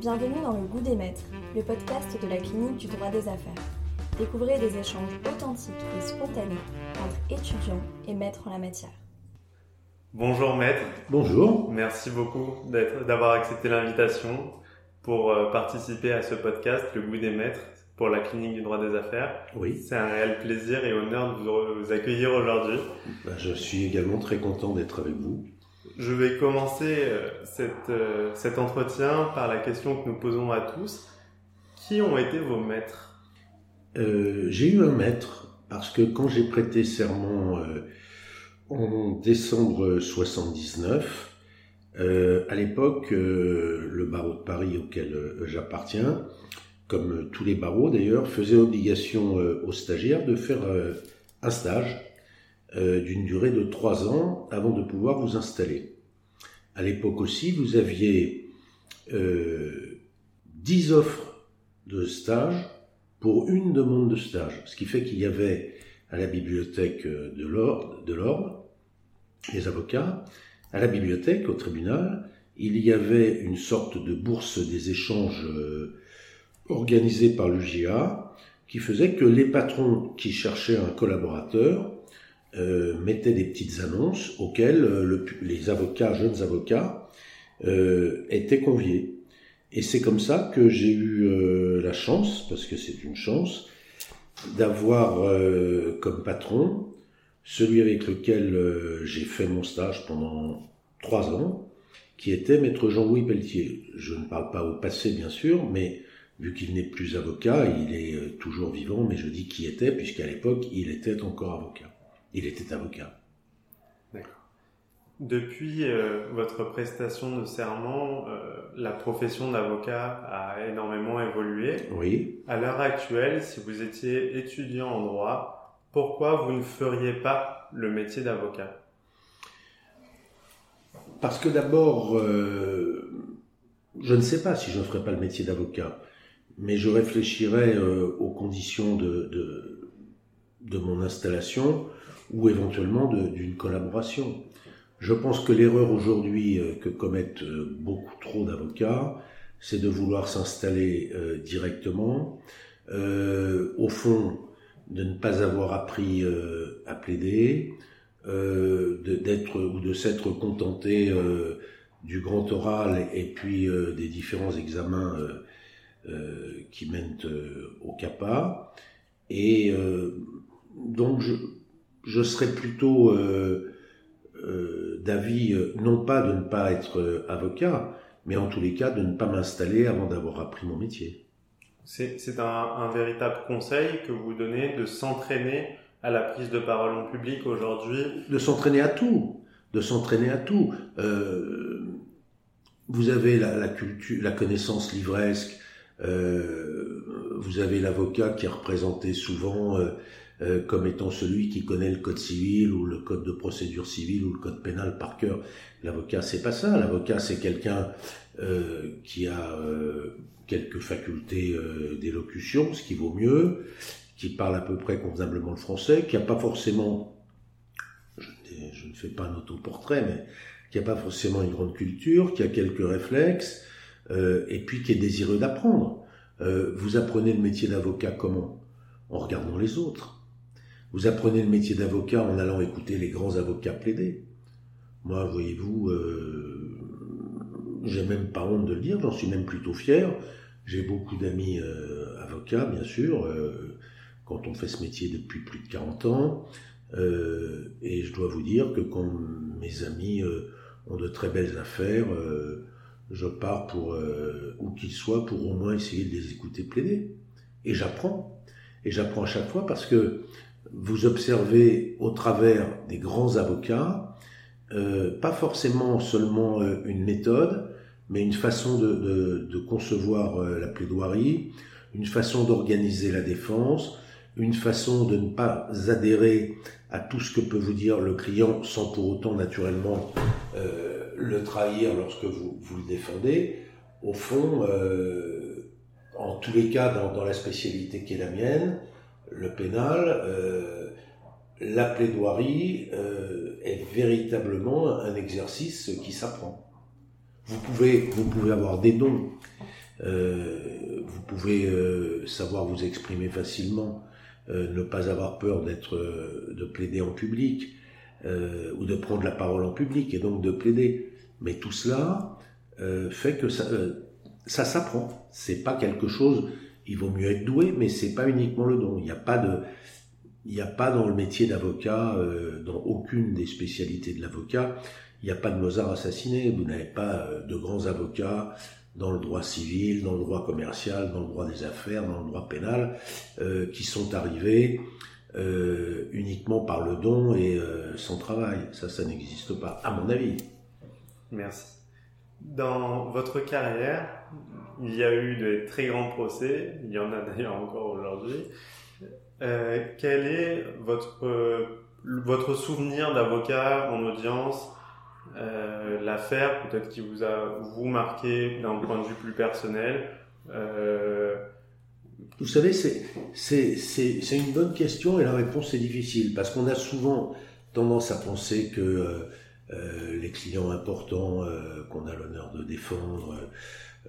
Bienvenue dans Le Goût des Maîtres, le podcast de la clinique du droit des affaires. Découvrez des échanges authentiques et spontanés entre étudiants et maîtres en la matière. Bonjour maître. Bonjour. Merci beaucoup d'avoir accepté l'invitation pour euh, participer à ce podcast, Le Goût des Maîtres, pour la clinique du droit des affaires. Oui. C'est un réel plaisir et honneur de vous accueillir aujourd'hui. Ben, je suis également très content d'être avec vous. Je vais commencer euh, euh, cet entretien par la question que nous posons à tous. Qui ont été vos maîtres? Euh, J'ai eu un maître parce que quand j'ai prêté serment en décembre 79, à l'époque, le barreau de Paris auquel j'appartiens, comme tous les barreaux d'ailleurs, faisait obligation aux stagiaires de faire un stage euh, d'une durée de trois ans avant de pouvoir vous installer. À l'époque aussi, vous aviez euh, 10 offres de stage pour une demande de stage, ce qui fait qu'il y avait à la bibliothèque euh, de l'ordre, les avocats, à la bibliothèque, au tribunal, il y avait une sorte de bourse des échanges euh, organisée par l'UGA qui faisait que les patrons qui cherchaient un collaborateur euh, mettait des petites annonces auxquelles euh, les avocats, jeunes avocats, euh, étaient conviés. Et c'est comme ça que j'ai eu la chance, parce que c'est une chance, d'avoir comme patron celui avec lequel j'ai fait mon stage pendant trois ans, qui était maître Jean-Louis Pelletier. Je ne parle pas au passé, bien sûr, mais vu qu'il n'est plus avocat, il est toujours vivant, mais je dis qui était, puisqu'à l'époque, il était encore avocat il était avocat. D'accord. Depuis euh, votre prestation de serment, euh, la profession d'avocat a énormément évolué. Oui. À l'heure actuelle, si vous étiez étudiant en droit, pourquoi vous ne feriez pas le métier d'avocat? Parce que d'abord, euh, je ne sais pas si je ne ferais pas le métier d'avocat, mais je réfléchirais aux conditions de, de, de mon installation ou éventuellement d'une collaboration. Je pense que l'erreur aujourd'hui euh, que commettent euh, beaucoup trop d'avocats, c'est de vouloir s'installer euh, directement, au fond de ne pas avoir appris à plaider, d'être ou de s'être contenté du grand oral et puis des différents examens qui mènent au CAPA. Et donc je, je serais plutôt euh, euh, d'avis, euh, non pas de ne pas être avocat, mais en tous les cas de ne pas m'installer avant d'avoir appris mon métier. C'est un, un, véritable conseil que vous donnez de s'entraîner à la prise de parole en public aujourd'hui? De s'entraîner à tout, de s'entraîner à tout. Euh, vous avez la, la, culture, la connaissance livresque, euh, vous avez l'avocat qui est représenté souvent euh, comme étant celui qui connaît le code civil ou le code de procédure civile ou le code pénal par cœur. L'avocat, c'est pas ça. L'avocat, c'est quelqu'un euh, qui a euh, quelques facultés d'élocution, ce qui vaut mieux, qui parle à peu près convenablement le français, qui a pas forcément, je, ne fais pas un autoportrait, mais qui a pas forcément une grande culture, qui a quelques réflexes, et puis qui est désireux d'apprendre. vous apprenez le métier d'avocat comment? En regardant les autres vous apprenez le métier d'avocat en allant écouter les grands avocats plaider. Moi, voyez-vous, euh, j'ai même pas honte de le dire, j'en suis même plutôt fier. J'ai beaucoup d'amis euh, avocats, bien sûr, euh, quand on fait ce métier depuis plus de 40 ans. Et je dois vous dire que quand mes amis ont de très belles affaires, je pars pour, où qu'ils soient, pour au moins essayer de les écouter plaider. Et j'apprends. Et j'apprends à chaque fois parce que vous observez au travers des grands avocats, euh, pas forcément seulement euh, une méthode, mais une façon de, concevoir euh, la plaidoirie, une façon d'organiser la défense, une façon de ne pas adhérer à tout ce que peut vous dire le client sans pour autant naturellement le trahir lorsque vous, vous le défendez. Au fond, en tous les cas, dans la spécialité qui est la mienne, le pénal, euh, la plaidoirie euh, est véritablement un exercice qui s'apprend. Vous pouvez, vous pouvez avoir des dons, vous pouvez savoir vous exprimer facilement, ne pas avoir peur d'être, de plaider en public ou de prendre la parole en public et donc de plaider. Mais tout cela fait que ça, ça s'apprend. C'est pas quelque chose. Il vaut mieux être doué, mais c'est pas uniquement le don. Il n'y a pas de, il a pas dans le métier d'avocat, euh, dans aucune des spécialités de l'avocat, il n'y a pas de Mozart assassiné. Vous n'avez pas euh, de grands avocats dans le droit civil, dans le droit commercial, dans le droit des affaires, dans le droit pénal, euh, qui sont arrivés uniquement par le don et sans travail. Ça, ça n'existe pas, à mon avis. Merci. Dans votre carrière, il y a eu de très grands procès, il y en a d'ailleurs encore aujourd'hui. Euh, quel est votre, votre souvenir d'avocat en audience euh, L'affaire peut-être qui vous a vous marqué d'un point de vue plus personnel euh... Vous savez, c'est une bonne question et la réponse est difficile parce qu'on a souvent tendance à penser que euh, les clients importants euh, qu'on a l'honneur de défendre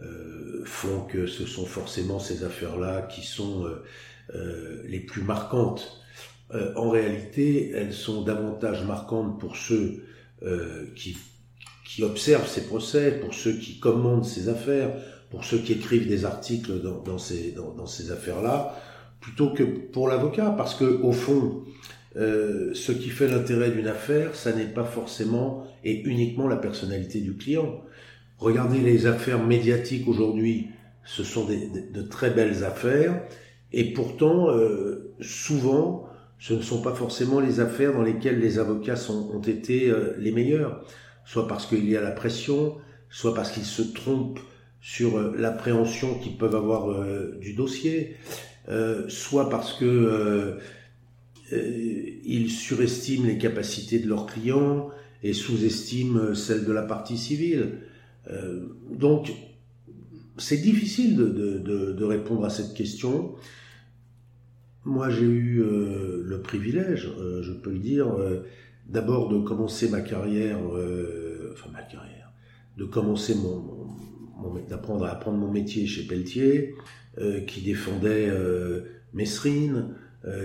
euh, font que ce sont forcément ces affaires-là qui sont les plus marquantes. en réalité, elles sont davantage marquantes pour ceux qui, observent ces procès, pour ceux qui commandent ces affaires, pour ceux qui écrivent des articles dans, ces, dans ces affaires-là, plutôt que pour l'avocat, parce que au fond, euh, ce qui fait l'intérêt d'une affaire, ça n'est pas forcément et uniquement la personnalité du client. Regardez les affaires médiatiques aujourd'hui, ce sont des, de, très belles affaires, et pourtant, euh, souvent, ce ne sont pas forcément les affaires dans lesquelles les avocats sont, ont été euh, les meilleurs, soit parce qu'il y a la pression, soit parce qu'ils se trompent sur euh, l'appréhension qu'ils peuvent avoir du dossier, soit parce que ils surestiment les capacités de leurs clients et sous-estiment celles de la partie civile. Euh, donc, c'est difficile de, répondre à cette question. Moi, j'ai eu euh, le privilège, euh, je peux le dire, d'abord de commencer ma carrière, enfin ma carrière, de commencer mon, d'apprendre à apprendre mon métier chez Pelletier, qui défendait Messrine,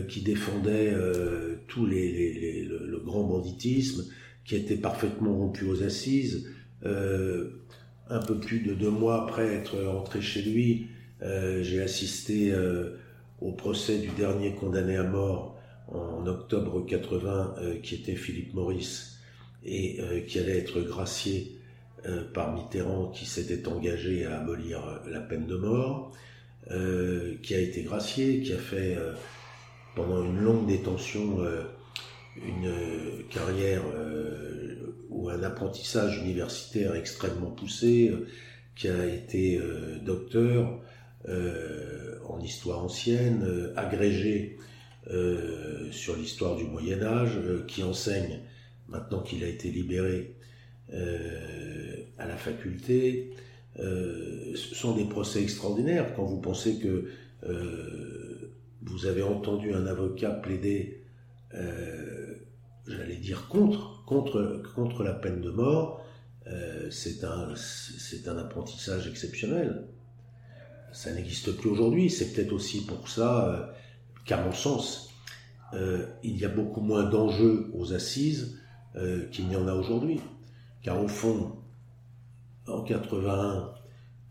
qui défendait tout les, le, grand banditisme, qui était parfaitement rompu aux assises. Un peu plus de deux mois après être rentré chez lui, euh, j'ai assisté euh, au procès du dernier condamné à mort en octobre 80, euh, qui était Philippe Maurice, et qui allait être gracié par Mitterrand, qui s'était engagé à abolir la peine de mort, qui a été gracié, qui a fait pendant une longue détention une carrière ou un apprentissage universitaire extrêmement poussé, euh, qui a été euh, docteur euh, en histoire ancienne, agrégé sur l'histoire du Moyen Âge, qui enseigne, maintenant qu'il a été libéré, à la faculté. ce sont des procès extraordinaires quand vous pensez que vous avez entendu un avocat plaider, j'allais dire contre, contre, contre la peine de mort, euh, c'est un, un apprentissage exceptionnel. Ça n'existe plus aujourd'hui. C'est peut-être aussi pour ça euh, qu'à mon sens, euh, il y a beaucoup moins d'enjeux aux assises qu'il n'y en a aujourd'hui. Car au fond, en 81,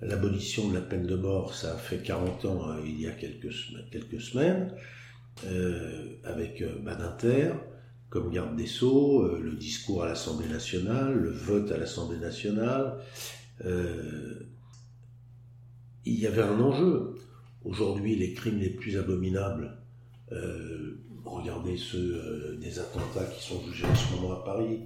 l'abolition de la peine de mort, ça a fait 40 ans, hein, il y a quelques, semaines, avec Badinter comme garde des Sceaux, euh, le discours à l'Assemblée nationale, le vote à l'Assemblée nationale. Euh, il y avait un enjeu. Aujourd'hui, les crimes les plus abominables, euh, regardez ceux des attentats qui sont jugés en ce moment à Paris,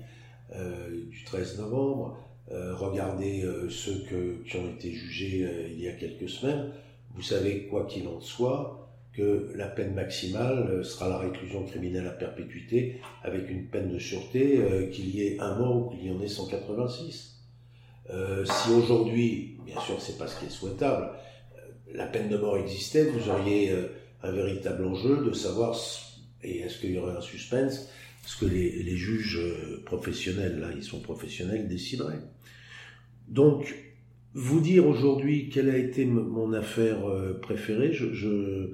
du 13 novembre, regardez ceux qui ont été jugés il y a quelques semaines. Vous savez, quoi qu'il en soit, que la peine maximale euh, sera la réclusion criminelle à perpétuité avec une peine de sûreté, euh, qu'il y ait un mort ou qu'il y en ait 186. Euh, si aujourd'hui, bien sûr c'est pas ce qui est souhaitable, la peine de mort existait, vous auriez un véritable enjeu de savoir, et est-ce qu'il y aurait un suspense, ce que les, juges professionnels, là ils sont professionnels, décideraient. Donc, vous dire aujourd'hui quelle a été mon affaire préférée, je,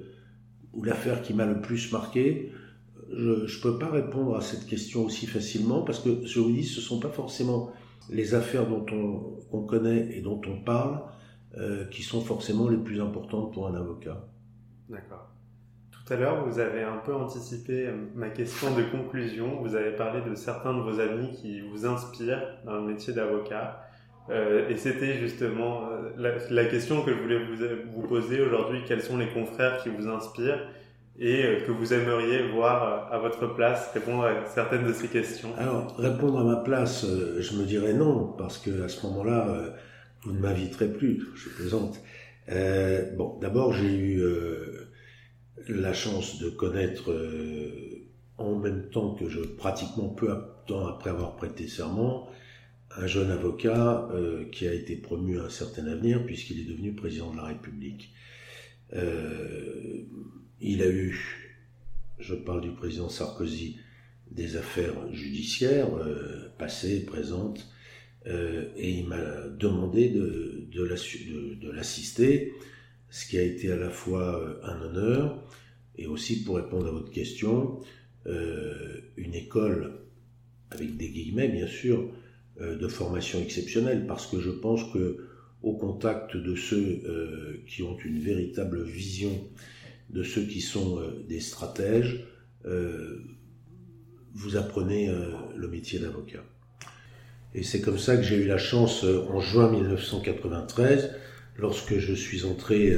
ou l'affaire qui m'a le plus marqué, je ne peux pas répondre à cette question aussi facilement parce que je vous dis, ce ne sont pas forcément les affaires dont on, connaît et dont on parle euh, qui sont forcément les plus importantes pour un avocat. D'accord. Tout à l'heure, vous avez un peu anticipé euh, ma question de conclusion. Vous avez parlé de certains de vos amis qui vous inspirent dans le métier d'avocat. Euh, et c'était justement la, question que je voulais vous, poser aujourd'hui. Quels sont les confrères qui vous inspirent et euh, que vous aimeriez voir euh, à votre place répondre à certaines de ces questions? Alors, répondre à ma place, euh, je me dirais non, parce que à ce moment-là, vous ne m'inviterez plus, je plaisante. Euh, bon, d'abord, j'ai eu la chance de connaître en même temps que je, pratiquement peu de temps après avoir prêté serment, un jeune avocat qui a été promu à un certain avenir puisqu'il est devenu président de la République. Euh, il a eu, je parle du président Sarkozy, des affaires judiciaires euh, passées, présentes, euh, et il m'a demandé de, de l'assister, ce qui a été à la fois euh, un honneur et aussi, pour répondre à votre question, une école, avec des guillemets bien sûr, de formation exceptionnelle, parce que je pense que au contact de ceux qui ont une véritable vision de ceux qui sont euh, des stratèges, euh, vous apprenez euh, le métier d'avocat. Et c'est comme ça que j'ai eu la chance, en juin 1993, lorsque je suis entré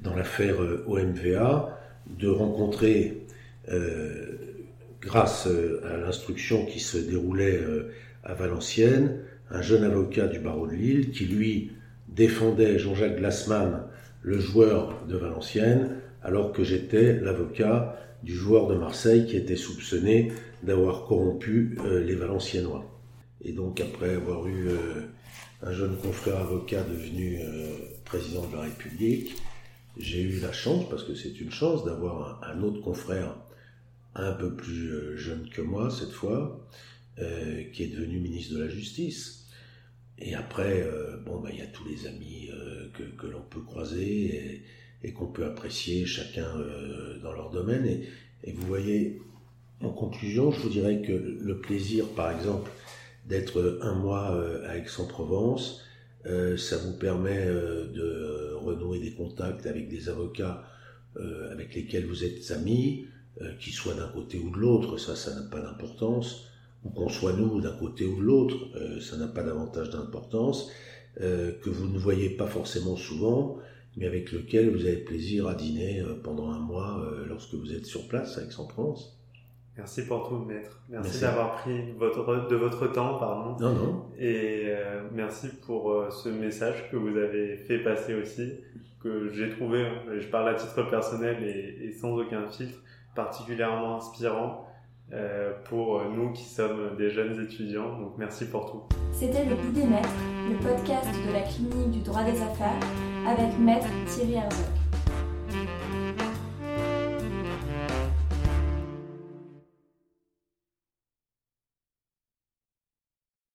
dans l'affaire OMVA, de rencontrer, grâce à l'instruction qui se déroulait à Valenciennes, un jeune avocat du barreau de Lille qui, lui, défendait Jean-Jacques Glassman, le joueur de Valenciennes, alors que j'étais l'avocat du joueur de Marseille qui était soupçonné d'avoir corrompu euh, les Valenciennois. Et donc après avoir eu euh, un jeune confrère avocat devenu euh, président de la République, j'ai eu la chance, parce que c'est une chance, d'avoir un, autre confrère un peu plus jeune que moi cette fois, qui est devenu ministre de la Justice. Et après, bon, bah, il y a tous les amis que, l'on peut croiser. Et, qu'on peut apprécier chacun euh, dans leur domaine. Et, et, vous voyez, en conclusion, je vous dirais que le plaisir, par exemple, d'être un mois euh, à Aix-en-Provence, euh, ça vous permet de renouer des contacts avec des avocats avec lesquels vous êtes amis, qu'ils soient d'un côté ou de l'autre, ça, ça n'a pas d'importance, ou qu'on soit nous d'un côté ou de l'autre, ça n'a pas davantage d'importance, que vous ne voyez pas forcément souvent, mais avec lequel vous avez plaisir à dîner euh, pendant un mois euh, lorsque vous êtes sur place à Aix-en-Provence. Merci pour tout, maître. Merci, d'avoir pris votre, de votre temps, pardon. Non, non. Et euh, merci pour ce message que vous avez fait passer aussi, que j'ai trouvé, je parle à titre personnel et, et sans aucun filtre, particulièrement inspirant. Euh, pour nous qui sommes des jeunes étudiants. Donc merci pour tout. C'était Le Bout des Maîtres, le podcast de la clinique du droit des affaires avec Maître Thierry Herzog.